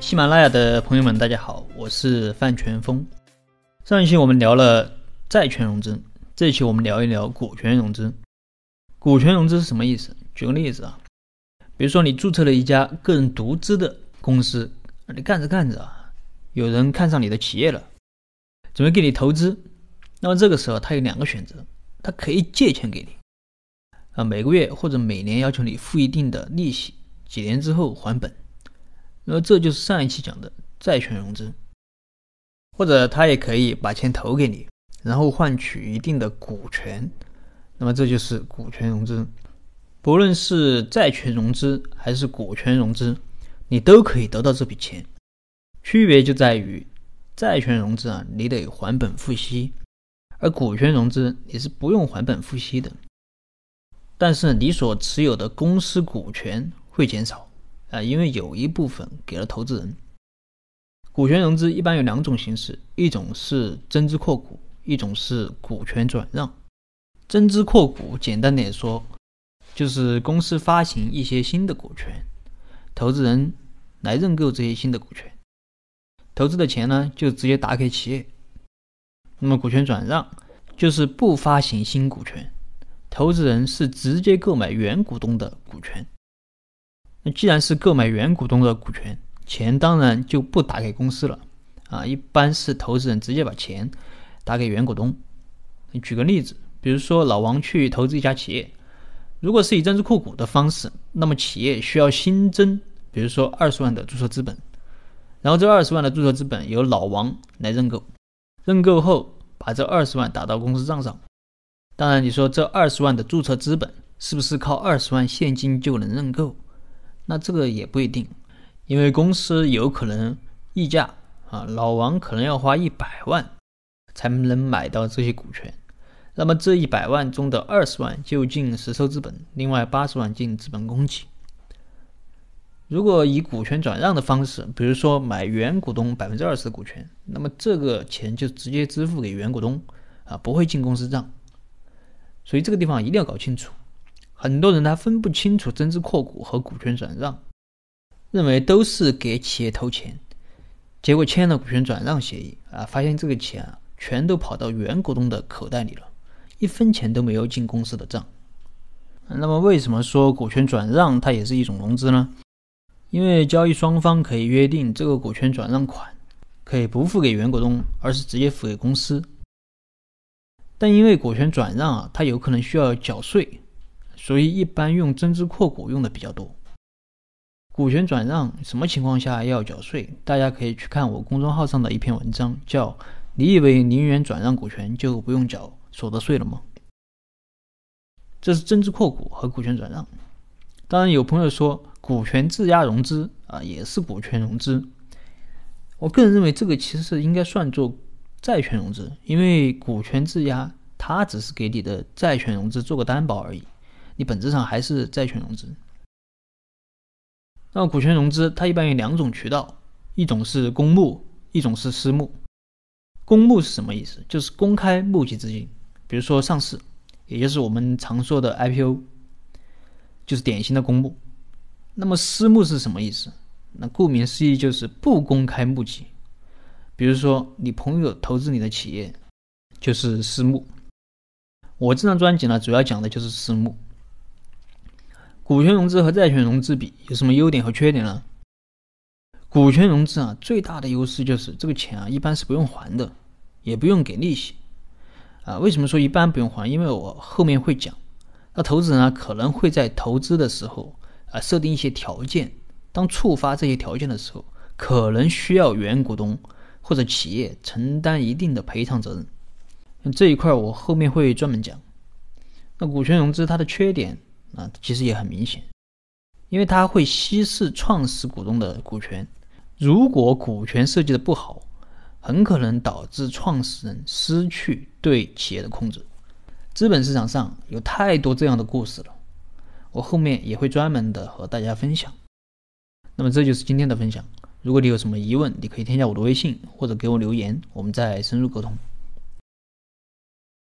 喜马拉雅的朋友们，大家好，我是范全峰。上一期我们聊了债权融资，这一期我们聊一聊股权融资。股权融资是什么意思？举个例子啊，比如说你注册了一家个人独资的公司，你干着干着啊，有人看上你的企业了，准备给你投资，那么这个时候他有两个选择，他可以借钱给你，啊，每个月或者每年要求你付一定的利息，几年之后还本。那么这就是上一期讲的债权融资，或者他也可以把钱投给你，然后换取一定的股权，那么这就是股权融资。不论是债权融资还是股权融资，你都可以得到这笔钱。区别就在于，债权融资啊，你得还本付息，而股权融资你是不用还本付息的，但是你所持有的公司股权会减少。啊，因为有一部分给了投资人。股权融资一般有两种形式，一种是增资扩股，一种是股权转让。增资扩股，简单点说，就是公司发行一些新的股权，投资人来认购这些新的股权，投资的钱呢就直接打给企业。那么股权转让就是不发行新股权，投资人是直接购买原股东的股权。那既然是购买原股东的股权，钱当然就不打给公司了啊，一般是投资人直接把钱打给原股东。举个例子，比如说老王去投资一家企业，如果是以增资扩股的方式，那么企业需要新增，比如说二十万的注册资本，然后这二十万的注册资本由老王来认购，认购后把这二十万打到公司账上。当然，你说这二十万的注册资本是不是靠二十万现金就能认购？那这个也不一定，因为公司有可能溢价啊，老王可能要花一百万才能买到这些股权，那么这一百万中的二十万就进实收资本，另外八十万进资本公积。如果以股权转让的方式，比如说买原股东百分之二十的股权，那么这个钱就直接支付给原股东啊，不会进公司账。所以这个地方一定要搞清楚。很多人他分不清楚增资扩股和股权转让，认为都是给企业投钱，结果签了股权转让协议啊，发现这个钱啊全都跑到原股东的口袋里了，一分钱都没有进公司的账。那么为什么说股权转让它也是一种融资呢？因为交易双方可以约定这个股权转让款可以不付给原股东，而是直接付给公司。但因为股权转让啊，它有可能需要缴税。所以一般用增资扩股用的比较多。股权转让什么情况下要缴税？大家可以去看我公众号上的一篇文章，叫“你以为零元转让股权就不用缴所得税了吗？”这是增资扩股和股权转让。当然，有朋友说股权质押融资啊也是股权融资。我个人认为这个其实是应该算作债权融资，因为股权质押它只是给你的债权融资做个担保而已。你本质上还是债权融资。那么股权融资它一般有两种渠道，一种是公募，一种是私募。公募是什么意思？就是公开募集资金，比如说上市，也就是我们常说的 IPO，就是典型的公募。那么私募是什么意思？那顾名思义就是不公开募集，比如说你朋友投资你的企业，就是私募。我这张专辑呢，主要讲的就是私募。股权融资和债权融资比有什么优点和缺点呢？股权融资啊，最大的优势就是这个钱啊，一般是不用还的，也不用给利息啊。为什么说一般不用还？因为我后面会讲，那投资人啊可能会在投资的时候啊设定一些条件，当触发这些条件的时候，可能需要原股东或者企业承担一定的赔偿责任。这一块我后面会专门讲。那股权融资它的缺点。啊，其实也很明显，因为它会稀释创始股东的股权。如果股权设计的不好，很可能导致创始人失去对企业的控制。资本市场上有太多这样的故事了，我后面也会专门的和大家分享。那么这就是今天的分享。如果你有什么疑问，你可以添加我的微信或者给我留言，我们再深入沟通。